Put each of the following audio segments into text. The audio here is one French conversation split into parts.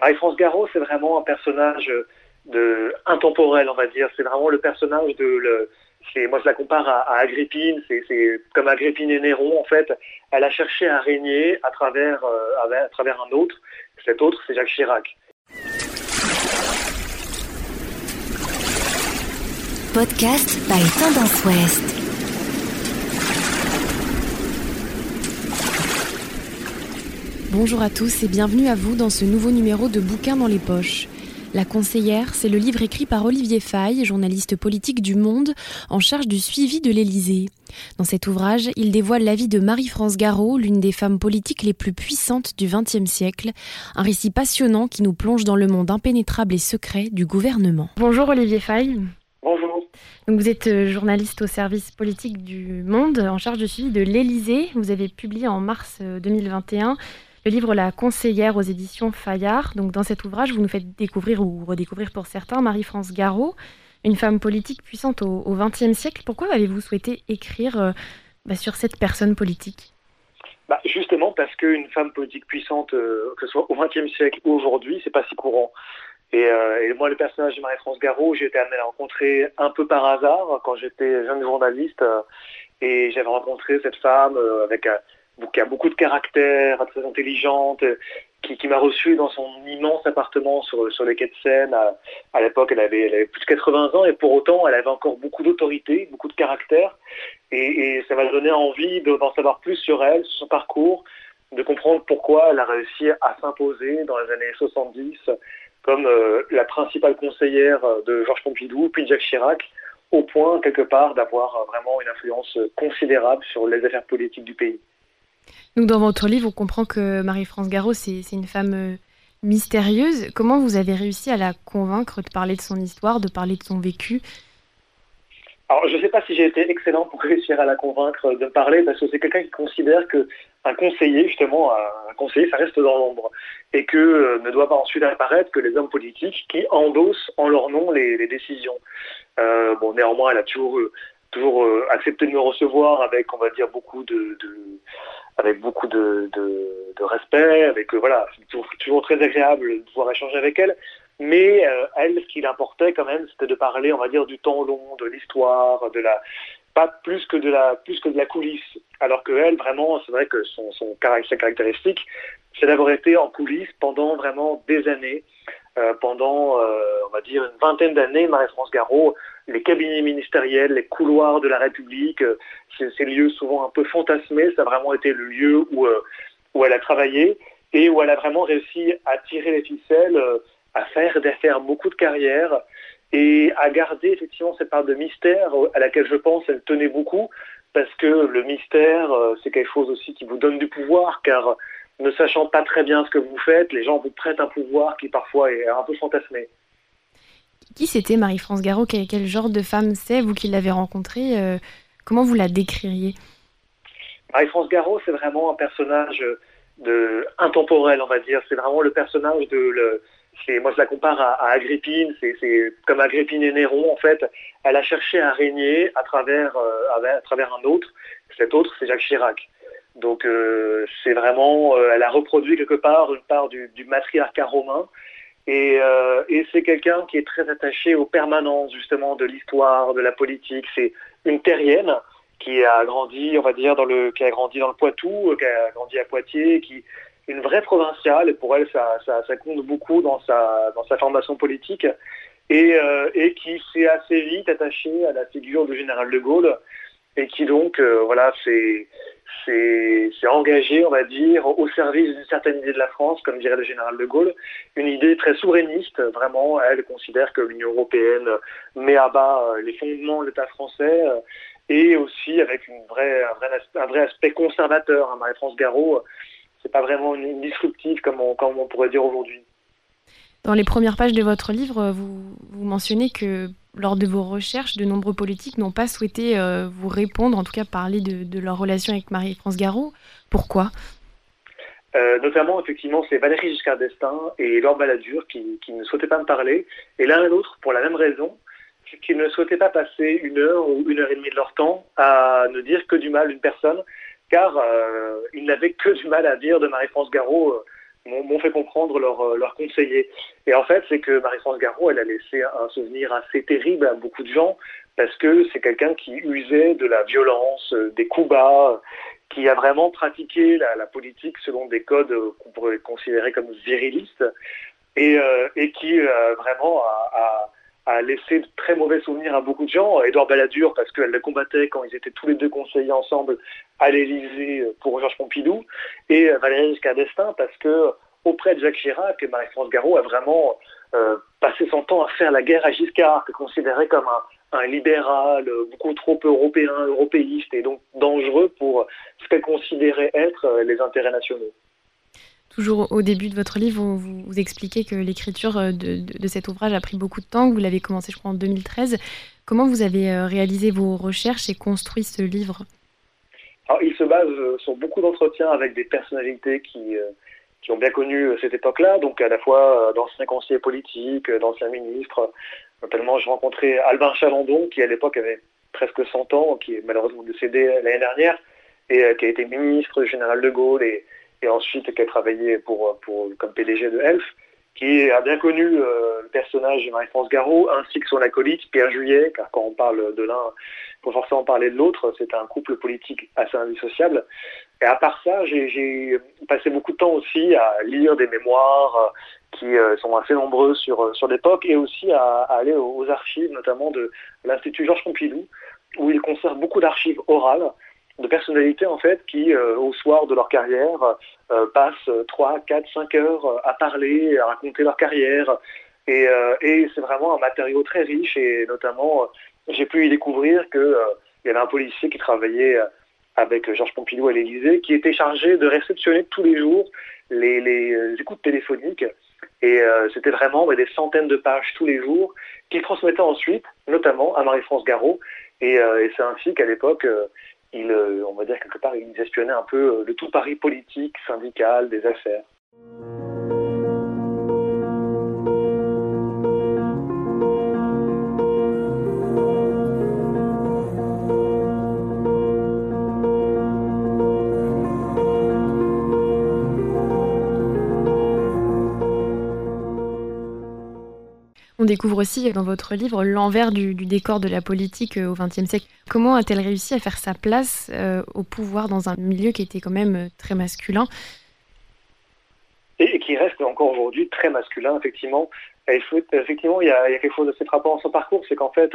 Marie-France Garot, c'est vraiment un personnage de intemporel, on va dire. C'est vraiment le personnage de le, moi je la compare à, Agrippine, c'est comme Agrippine et Néron en fait. Elle a cherché à régner à travers, euh, un autre. Cet autre, c'est Jacques Chirac. Podcast by Tendance Ouest. Bonjour à tous et bienvenue à vous dans ce nouveau numéro de Bouquins dans les poches. La conseillère, c'est le livre écrit par Olivier Faye, journaliste politique du Monde, en charge du suivi de l'Élysée. Dans cet ouvrage, il dévoile la vie de Marie-France Garot, l'une des femmes politiques les plus puissantes du XXe siècle. Un récit passionnant qui nous plonge dans le monde impénétrable et secret du gouvernement. Bonjour Olivier Faye. Bonjour. Donc vous êtes euh, journaliste au service politique du Monde, en charge du suivi de l'Élysée. Vous avez publié en mars 2021 euh, le livre La conseillère aux éditions Fayard. Donc dans cet ouvrage, vous nous faites découvrir ou redécouvrir pour certains Marie-France Garot, une femme politique puissante au XXe siècle. Pourquoi avez-vous souhaité écrire euh, bah, sur cette personne politique? Bah, Justement parce qu'une femme politique puissante, euh, que ce soit au XXe siècle ou aujourd'hui, c'est pas si courant. Euh, et, moi, le personnage de Marie-France Garot, j'ai été amené à la rencontrer un peu par hasard quand j'étais jeune journaliste. et j'avais rencontré cette femme avec qui a beaucoup de caractère, très intelligente, qui, m'a reçu dans son immense appartement sur, sur les quais de Seine. À, l'époque, elle avait, plus de 80 ans et pour autant, elle avait encore beaucoup d'autorité, beaucoup de caractère. Et, et ça m'a donné envie d'en savoir plus sur elle, sur son parcours, de comprendre pourquoi elle a réussi à s'imposer dans les années 70 comme euh, la principale conseillère de Georges Pompidou, puis Jacques Chirac, au point, quelque part, d'avoir vraiment une influence considérable sur les affaires politiques du pays. Donc dans votre livre, on comprend que Marie-France Garot, c'est une femme euh, mystérieuse. Comment vous avez réussi à la convaincre de parler de son histoire, de parler de son vécu? Alors, je ne sais pas si j'ai été excellent pour réussir à la convaincre de parler, parce que c'est quelqu'un qui considère que un conseiller, justement, un conseiller, ça reste dans l'ombre, et que euh, ne doit pas ensuite apparaître que les hommes politiques qui endossent en leur nom les, décisions. Euh, bon, néanmoins, elle a toujours, toujours accepté de me recevoir avec, on va dire, beaucoup de avec beaucoup de, de, respect, avec euh, voilà, c'est toujours, très agréable de pouvoir échanger avec elle. Mais euh, elle, ce qui l'importait quand même, c'était de parler, on va dire, du temps long, de l'histoire, de la pas plus que de la plus que de la coulisse. Alors que elle, vraiment, c'est vrai que son, son sa caractéristique, c'est d'avoir été en coulisses pendant vraiment des années, euh, pendant, on va dire, une vingtaine d'années. Marie-France Garot les cabinets ministériels, les couloirs de la République, euh, ces lieux souvent un peu fantasmés, ça a vraiment été le lieu où, euh, où elle a travaillé et où elle a vraiment réussi à tirer les ficelles, euh, à faire, à beaucoup de carrière et à garder effectivement cette part de mystère à laquelle je pense elle tenait beaucoup parce que le mystère, c'est quelque chose aussi qui vous donne du pouvoir car ne sachant pas très bien ce que vous faites, les gens vous prêtent un pouvoir qui parfois est un peu fantasmé. Qui c'était Marie-France Garot quel, genre de femme c'est, vous qui l'avez rencontrée euh, Comment vous la décririez Marie-France Garot, c'est vraiment un personnage de, intemporel, on va dire. C'est vraiment le personnage de... Le, moi, je la compare à, Agrippine. C'est comme Agrippine et Néron, en fait. Elle a cherché à régner à travers, euh, à travers un autre. Cet autre, c'est Jacques Chirac. Donc, euh, c'est vraiment... elle a reproduit quelque part une part du, du matriarcat romain. Euh, et, c'est quelqu'un qui est très attaché aux permanences justement de l'histoire, de la politique. C'est une terrienne qui a grandi, on va dire, dans le, qui a grandi dans le Poitou, qui a grandi à Poitiers, qui est une vraie provinciale. Et pour elle, ça, ça, compte beaucoup dans sa, dans sa formation politique. Et, euh, et qui s'est assez vite attaché à la figure du général de Gaulle. Et qui donc, euh, voilà, c'est c'est engagé, on va dire, au service d'une certaine idée de la France, comme dirait le général de Gaulle, une idée très souverainiste. Vraiment, elle considère que l'Union européenne met à bas euh, les fondements de l'État français euh, et aussi avec un, vrai, aspect conservateur. Hein. Marie-France Garot, c'est pas vraiment une disruptive comme on, pourrait dire aujourd'hui. Dans les premières pages de votre livre, vous mentionnez que lors de vos recherches, de nombreux politiques n'ont pas souhaité euh, vous répondre, en tout cas parler de, leur relation avec Marie-France Garot. Pourquoi? Euh, notamment, effectivement, c'est Valérie Giscard d'Estaing et Laure Balladur qui, ne souhaitaient pas me parler. Et l'un et l'autre, pour la même raison, qu'ils ne souhaitaient pas passer une heure ou une heure et demie de leur temps à ne dire que du mal d'une personne, car euh, ils n'avaient que du mal à dire de Marie-France Garot m'ont fait comprendre leurs leur conseillers. Et en fait, c'est que Marie-France Garot, elle a laissé un souvenir assez terrible à beaucoup de gens parce que c'est quelqu'un qui usait de la violence, des coups bas, qui a vraiment pratiqué la, politique selon des codes qu'on pourrait considérer comme virilistes et, et qui vraiment a a laissé de très mauvais souvenirs à beaucoup de gens. Edouard Balladur, parce qu'elle le combattait quand ils étaient tous les deux conseillers ensemble à l'Élysée pour Georges Pompidou, et Valérie Giscard d'Estaing, parce que auprès de Jacques Chirac, Marie-France Garot a vraiment euh, passé son temps à faire la guerre à Giscard, que considérait comme un, libéral, beaucoup trop européen, européiste, et donc dangereux pour ce qu'elle considérait être euh, les intérêts nationaux. Toujours au début de votre livre, vous, expliquez que l'écriture euh, de, cet ouvrage a pris beaucoup de temps, que vous l'avez commencé, je crois, en 2013. Comment vous avez euh, réalisé vos recherches et construit ce livre? Alors, Il se base euh, sur beaucoup d'entretiens avec des personnalités qui, ont bien connu cette époque-là, donc à la fois d'anciens conseillers politiques, d'anciens ministres. Notamment, j'ai rencontré Albin Chalandon, qui à l'époque avait presque 100 ans, qui est malheureusement décédé l'année dernière, et qui a été ministre général de Gaulle et ensuite qui a travaillé pour, pour, comme PDG de Elf, qui a bien connu euh, le personnage de Marie-France Garot, ainsi que son acolyte Pierre Juillet, car quand on parle de l'un, il faut forcément parler de l'autre, c'est un couple politique assez indissociable. Et à part ça, j'ai passé beaucoup de temps aussi à lire des mémoires euh, qui euh, sont assez nombreux sur, sur l'époque, et aussi à, à, aller aux archives, notamment de l'Institut Georges Pompidou, où il conserve beaucoup d'archives orales, de personnalités en fait qui, euh, au soir de leur carrière, euh, passent 3, 4, 5 heures euh, à parler, à raconter leur carrière. Et, et c'est vraiment un matériau très riche et notamment, j'ai pu y découvrir qu'il il y avait un policier qui travaillait avec Georges Pompidou à l'Élysée, qui était chargé de réceptionner tous les jours les, les écoutes téléphoniques. Et c'était vraiment des centaines de pages tous les jours qu'il transmettait ensuite, notamment à Marie-France Garot. Et, et c'est ainsi qu'à l'époque, il, euh, on va dire quelque part, il gestionnait un peu euh, le tout Paris politique, syndical, des affaires. On découvre aussi dans votre livre l'envers du, décor de la politique euh, au XXe siècle. Comment a-t-elle réussi à faire sa place euh, au pouvoir dans un milieu qui était quand même euh, très masculin? Et, qui reste encore aujourd'hui très masculin, effectivement. effectivement, il y, a, quelque chose de assez frappant dans son parcours, c'est qu'en fait,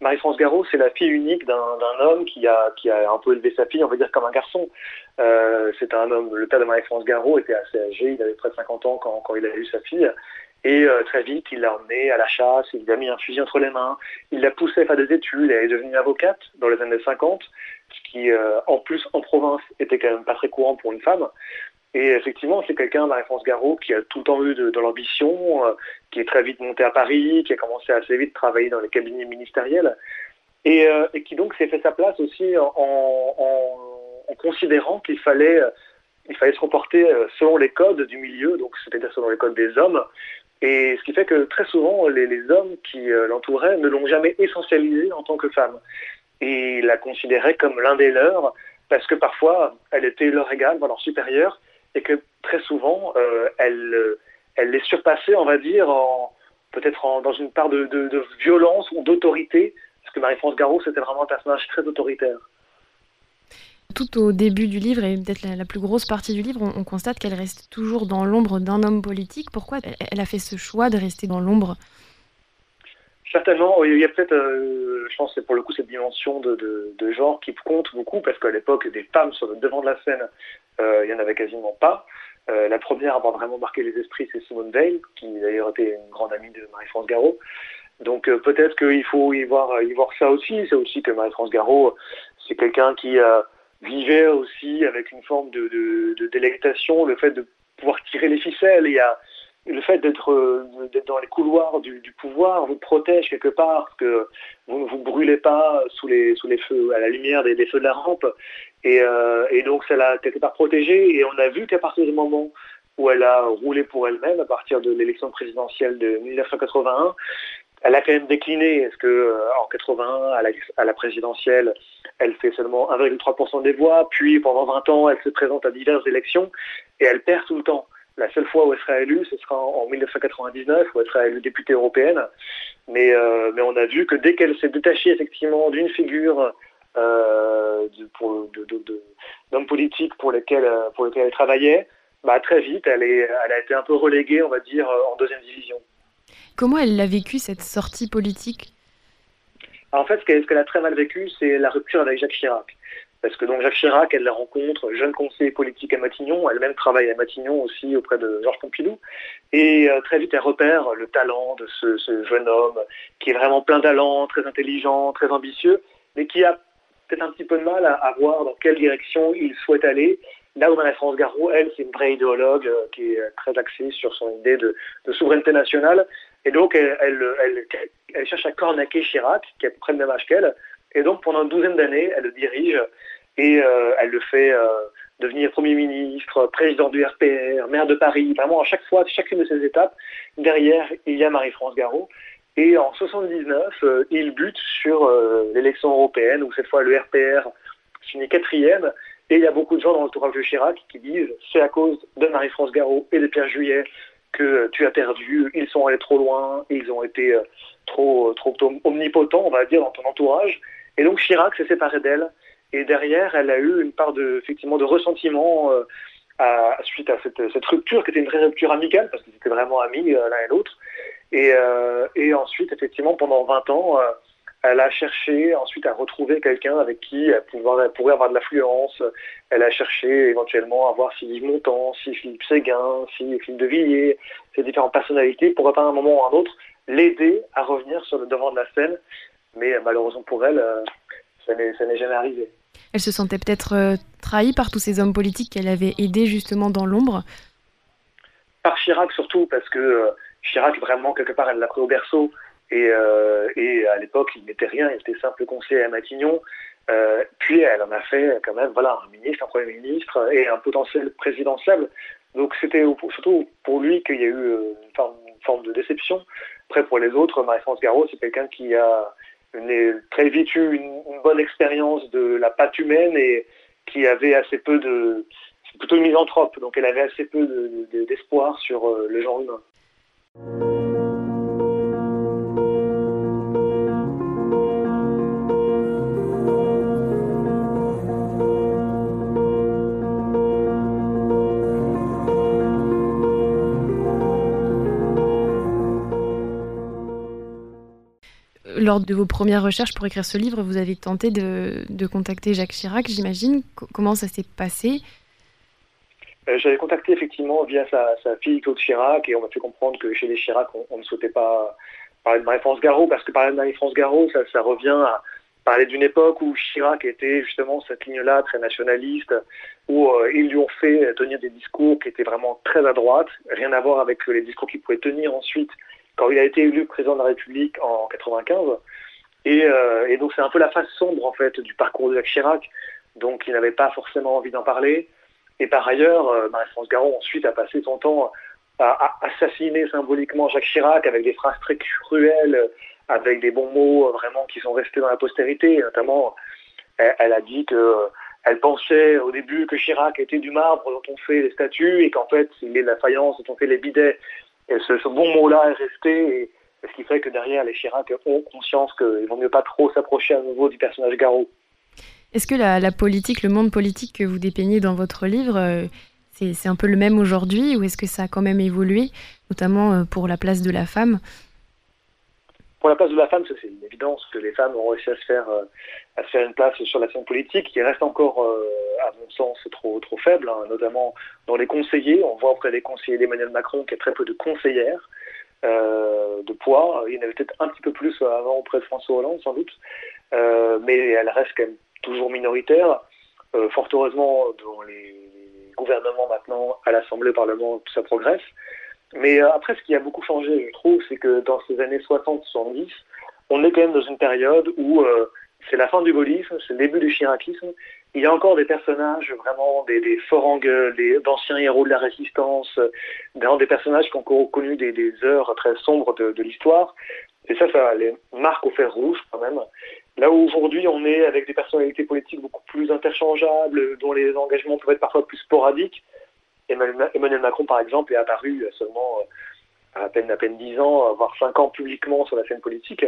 Marie-France Garot, c'est la fille unique d'un homme qui a, qui a un peu élevé sa fille, on va dire, comme un garçon. c'est un homme, le père de Marie-France Garot était assez âgé, il avait près de 50 ans quand, quand il a eu sa fille. Et euh, très vite, il l'a emmenée à la chasse, il lui a mis un fusil entre les mains, il l'a poussée à faire des études, elle est devenue avocate dans les années 50, ce qui, euh, en plus, en province, était quand même pas très courant pour une femme. Et effectivement, c'est quelqu'un, Marie-France Garot, qui a tout le temps eu de, l'ambition, euh, qui est très vite monté à Paris, qui a commencé assez vite à travailler dans les cabinets ministériels, et, qui donc s'est fait sa place aussi en considérant qu'il fallait il fallait se comporter selon les codes du milieu, donc c'est-à-dire selon les codes des hommes, et ce qui fait que très souvent, les, hommes qui euh, l'entouraient ne l'ont jamais essentialisée en tant que femme. Et la considéraient comme l'un des leurs, parce que parfois, elle était leur égale, leur supérieure, et que très souvent, euh, elle, euh, elle les surpassait, on va dire, peut-être dans une part de violence ou d'autorité, parce que Marie-France Garot, c'était vraiment un personnage très autoritaire tout au début du livre, et peut-être la, plus grosse partie du livre, on, constate qu'elle reste toujours dans l'ombre d'un homme politique. Pourquoi elle, a fait ce choix de rester dans l'ombre? Certainement, il y a peut-être, euh, je pense, c'est pour le coup cette dimension de, genre qui compte beaucoup, parce qu'à l'époque, des femmes sur le devant de la scène, euh, il n'y en avait quasiment pas. Euh, la première à avoir vraiment marqué les esprits, c'est Simone Veil, qui d'ailleurs était une grande amie de Marie-France Garot. Donc peut-être qu'il faut y voir, y voir ça aussi. C'est aussi que Marie-France Garot, c'est quelqu'un qui vivait aussi avec une forme de, de, de, délectation, le fait de pouvoir tirer les ficelles. Y a le fait d'être d'être dans les couloirs du, du, pouvoir vous protège quelque part, que vous ne vous brûlez pas sous les sous les feux, à la lumière des, des feux de la rampe, et, euh, et donc ça l'a quelque part protégée. Et on a vu qu'à partir du moment où elle a roulé pour elle-même, à partir de l'élection présidentielle de 1981, elle a quand même décliné. Est-ce que euh, en 81, à la, à la, présidentielle, elle fait seulement 1,3% des voix, puis pendant 20 ans, elle se présente à diverses élections et elle perd tout le temps. La seule fois où elle sera élue, ce sera en, 1999, où elle sera élue députée européenne. Mais, euh, mais on a vu que dès qu'elle s'est détachée effectivement d'une figure euh, d'hommes politiques pour lesquels, pour lesquels elle travaillait, bah, très vite, elle, est, elle a été un peu reléguée, on va dire, en deuxième division. Comment elle l'a vécu, cette sortie politique? En fait, ce qu'elle a très mal vécu, c'est la rupture avec Jacques Chirac. Parce que donc Jacques Chirac, elle la rencontre, jeune conseiller politique à Matignon, elle-même travaille à Matignon aussi auprès de Georges Pompidou, et euh, très vite elle repère le talent de ce, jeune homme qui est vraiment plein talent, très intelligent, très ambitieux, mais qui a peut-être un petit peu de mal à, voir dans quelle direction il souhaite aller. Là où Marie-France Garot, elle, c'est une vraie idéologue euh, qui est très axée sur son idée de, souveraineté nationale, et donc elle, elle, elle, cherche à cornaquer Chirac, qui a à peu près le même âge qu'elle, et donc pendant une douzaine d'années, elle le dirige et euh, elle le fait euh, devenir Premier ministre, président du RPR, maire de Paris. Vraiment, à chaque fois, chacune de ces étapes, derrière, il y a Marie-France Garot. Et en 79, euh, il bute sur l'élection européenne, où cette fois le RPR finit quatrième. Et il y a beaucoup de gens dans l'entourage de Chirac qui disent c'est à cause de Marie-France Garot et de Pierre Juillet que tu as perdu, ils sont allés trop loin, ils ont été trop, trop omnipotents, on va dire, dans ton entourage. Et donc Chirac s'est séparé d'elle. Et derrière, elle a eu une part de, effectivement, de ressentiment euh, à, suite à cette, cette, rupture, qui était une vraie rupture amicale, parce qu'ils étaient vraiment amis euh, l'un et l'autre. Et, euh, et, ensuite, effectivement, pendant 20 ans, elle a cherché ensuite à retrouver quelqu'un avec qui elle, pourrait avoir de l'affluence. Elle a cherché éventuellement à voir si Yves Montand, si Philippe Séguin, si Philippe de Villiers, ces différentes personnalités pourraient à un moment ou à un autre l'aider à revenir sur le devant de la scène. Mais malheureusement pour elle, ça n'est jamais arrivé. Elle se sentait peut-être euh, trahie par tous ces hommes politiques qu'elle avait aidés justement dans l'ombre Par Chirac surtout, parce que euh, Chirac, vraiment, quelque part, elle l'a pris au berceau. Et, euh, et à l'époque, il n'était rien, il était simple conseiller à Matignon. Euh, puis elle en a fait quand même voilà, un ministre, un Premier ministre et un potentiel présidentiel. Donc c'était surtout pour lui qu'il y a eu une forme, une forme, de déception. Après, pour les autres, Marie-France Garot, c'est quelqu'un qui a très vite eu une, bonne expérience de la pâte humaine et qui avait assez peu de... C'est plutôt misanthrope, donc elle avait assez peu d'espoir de, de, sur euh, le genre humain. Lors de vos premières recherches pour écrire ce livre, vous avez tenté de, contacter Jacques Chirac, j'imagine. Comment ça s'est passé? Euh, J'avais contacté effectivement via sa, fille Claude Chirac et on m'a fait comprendre que chez les Chirac, on, ne souhaitait pas parler de Marie-France Garot parce que parler de Marie-France Garot, ça, ça revient à parler d'une époque où Chirac était justement cette ligne-là très nationaliste, où euh, ils lui ont fait tenir des discours qui étaient vraiment très à droite, rien à voir avec les discours qu'il pouvait tenir ensuite quand il a été élu président de la République en 95. Et, euh, et donc c'est un peu la face sombre en fait du parcours de Jacques Chirac. Donc il n'avait pas forcément envie d'en parler. Et par ailleurs, euh, Marie-France Garon ensuite a passé son temps à, assassiner symboliquement Jacques Chirac avec des phrases très cruelles, avec des bons mots vraiment qui sont restés dans la postérité. Notamment, elle, a dit que elle pensait au début que Chirac était du marbre dont on fait les statues et qu'en fait il est de la faïence dont on fait les bidets. Et ce, bon mot-là est resté, ce qui fait que derrière, les Chirac ont conscience qu'il vaut mieux pas trop s'approcher à nouveau du personnage Garot. Est-ce que la, la, politique, le monde politique que vous dépeignez dans votre livre, euh, c'est un peu le même aujourd'hui, ou est-ce que ça a quand même évolué, notamment euh, pour la place de la femme? Pour la place de la femme, c'est une évidence que les femmes ont réussi à se faire, euh, à se faire une place sur la scène politique, qui reste encore, euh, à mon sens, trop, trop faible, hein, notamment dans les conseillers. On voit auprès des conseillers d'Emmanuel Macron qu'il y a très peu de conseillères euh, de poids. Il y en avait peut-être un petit peu plus avant auprès de François Hollande, sans doute, euh, mais elle reste quand même toujours minoritaire. Euh, fort heureusement, dans les gouvernements maintenant, à l'Assemblée, au Parlement, tout ça progresse. Mais euh, après, ce qui a beaucoup changé, je trouve, c'est que dans ces années 60-70, on est quand même dans une période où euh, c'est la fin du gaullisme, c'est le début du chiracisme. Il y a encore des personnages vraiment des, des des, d'anciens héros de la résistance, euh, des personnages qui ont connu des, des heures très sombres de, de l'histoire. Et ça, ça les marque au fer rouge quand même. Là où aujourd'hui on est avec des personnalités politiques beaucoup plus interchangeables, dont les engagements peuvent être parfois plus sporadiques, Emmanuel Macron, par exemple, est apparu seulement à peine à peine 10 ans, voire 5 ans publiquement sur la scène politique.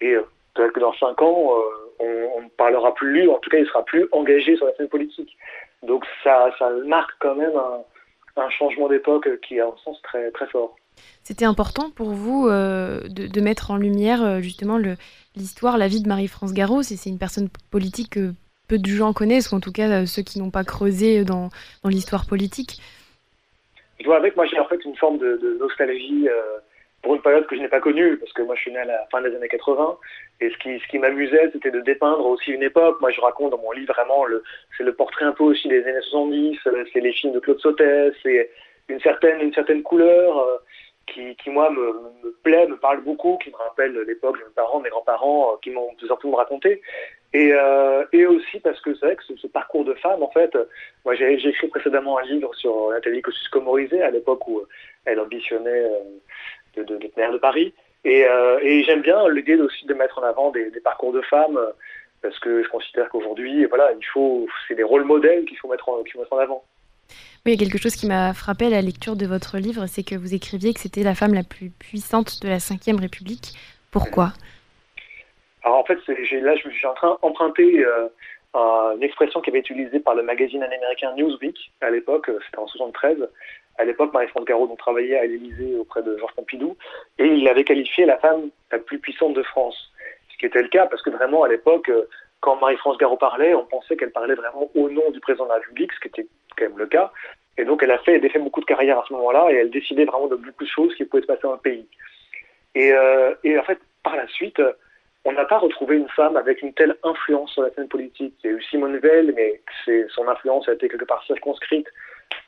Et peut-être que dans 5 ans, on, ne parlera plus lui, en tout cas, il sera plus engagé sur la scène politique. Donc ça, marque quand même un, changement d'époque qui est en sens très, très fort. C'était important pour vous euh, de, mettre en lumière euh, justement l'histoire, la vie de Marie-France Garot. C'est une personne politique que peu de gens connaissent, ou en tout cas euh, ceux qui n'ont pas creusé dans, dans l'histoire politique. Je vois avec, moi j'ai en fait une forme de, nostalgie pour une période que je n'ai pas connue, parce que moi je suis né à la fin des années 80, et ce qui, ce qui m'amusait, c'était de dépeindre aussi une époque. Moi je raconte dans mon livre vraiment, c'est le portrait un peu aussi des années 70, c'est les films de Claude Sautet, c'est une certaine, une certaine couleur qui, qui moi me, me, plaît, me parle beaucoup, qui me rappelle l'époque de mes parents, mes grands-parents, euh, qui m'ont surtout me raconter. Et, euh, et aussi parce que c'est vrai que ce, parcours de femme, en fait, moi j'ai écrit précédemment un livre sur Nathalie Kosciusko-Morizet à l'époque où elle ambitionnait euh, de, de, d'être maire de Paris. Et, euh, j'aime bien l'idée aussi de mettre en avant des, parcours de femmes parce que je considère qu'aujourd'hui, voilà, il faut, c'est des rôles modèles qu'il faut mettre en, qu'il faut mettre en avant. Oui, il y a quelque chose qui m'a frappé à la lecture de votre livre, c'est que vous écriviez que c'était la femme la plus puissante de la Ve République. Pourquoi? Alors en fait, là, je suis en train d'emprunter euh, une expression qui avait été utilisée par le magazine américain Newsweek à l'époque, euh, c'était en 73. À l'époque, Marie-France Garot donc, travaillait à l'Élysée auprès de Georges Pompidou, et il avait qualifié la femme la plus puissante de France. Ce qui était le cas, parce que vraiment, à l'époque, euh, quand Marie-France Garot parlait, on pensait qu'elle parlait vraiment au nom du président de la République, ce qui était quand même le cas. Et donc, elle a fait, elle a fait beaucoup de carrière à ce moment-là, et elle décidait vraiment de beaucoup de choses qui pouvaient se passer dans le pays. Et, euh, et en fait, par la suite, on n'a pas retrouvé une femme avec une telle influence sur la scène politique. Il y a eu Simone Veil, mais son influence a été quelque part circonscrite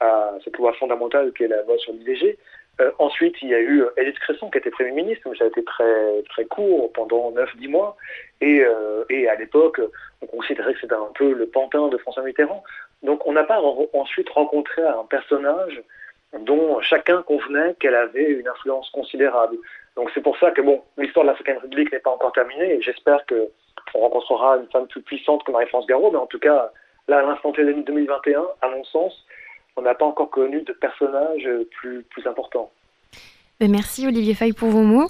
à cette loi fondamentale qui est la loi sur l'IVG. Euh, ensuite, il y a eu Edith Cresson qui était Premier ministre, mais ça a été très, très court, pendant 9-10 mois. Euh, et à l'époque, on considérait que c'était un peu le pantin de François Mitterrand. Donc on n'a pas ensuite rencontré un personnage dont chacun convenait qu'elle avait une influence considérable. Donc c'est pour ça que bon, l'histoire de la Cinquième République n'est pas encore terminée et j'espère que on rencontrera une femme plus puissante que Marie-France Garot, mais en tout cas, là, à l'instant T 2021, à mon sens, on n'a pas encore connu de personnage plus, plus important. Ben, merci Olivier Fay pour vos mots.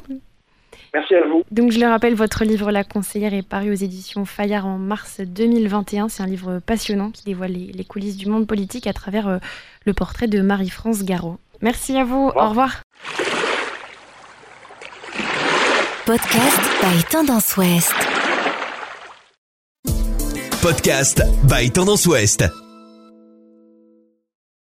Merci à vous. Donc je le rappelle, votre livre La conseillère est paru aux éditions Fayard en mars 2021. C'est un livre passionnant qui dévoile les, coulisses du monde politique à travers euh, le portrait de Marie-France Garot. Merci à vous. Au revoir. Podcast by Tendance Ouest. Podcast by Tendance Ouest.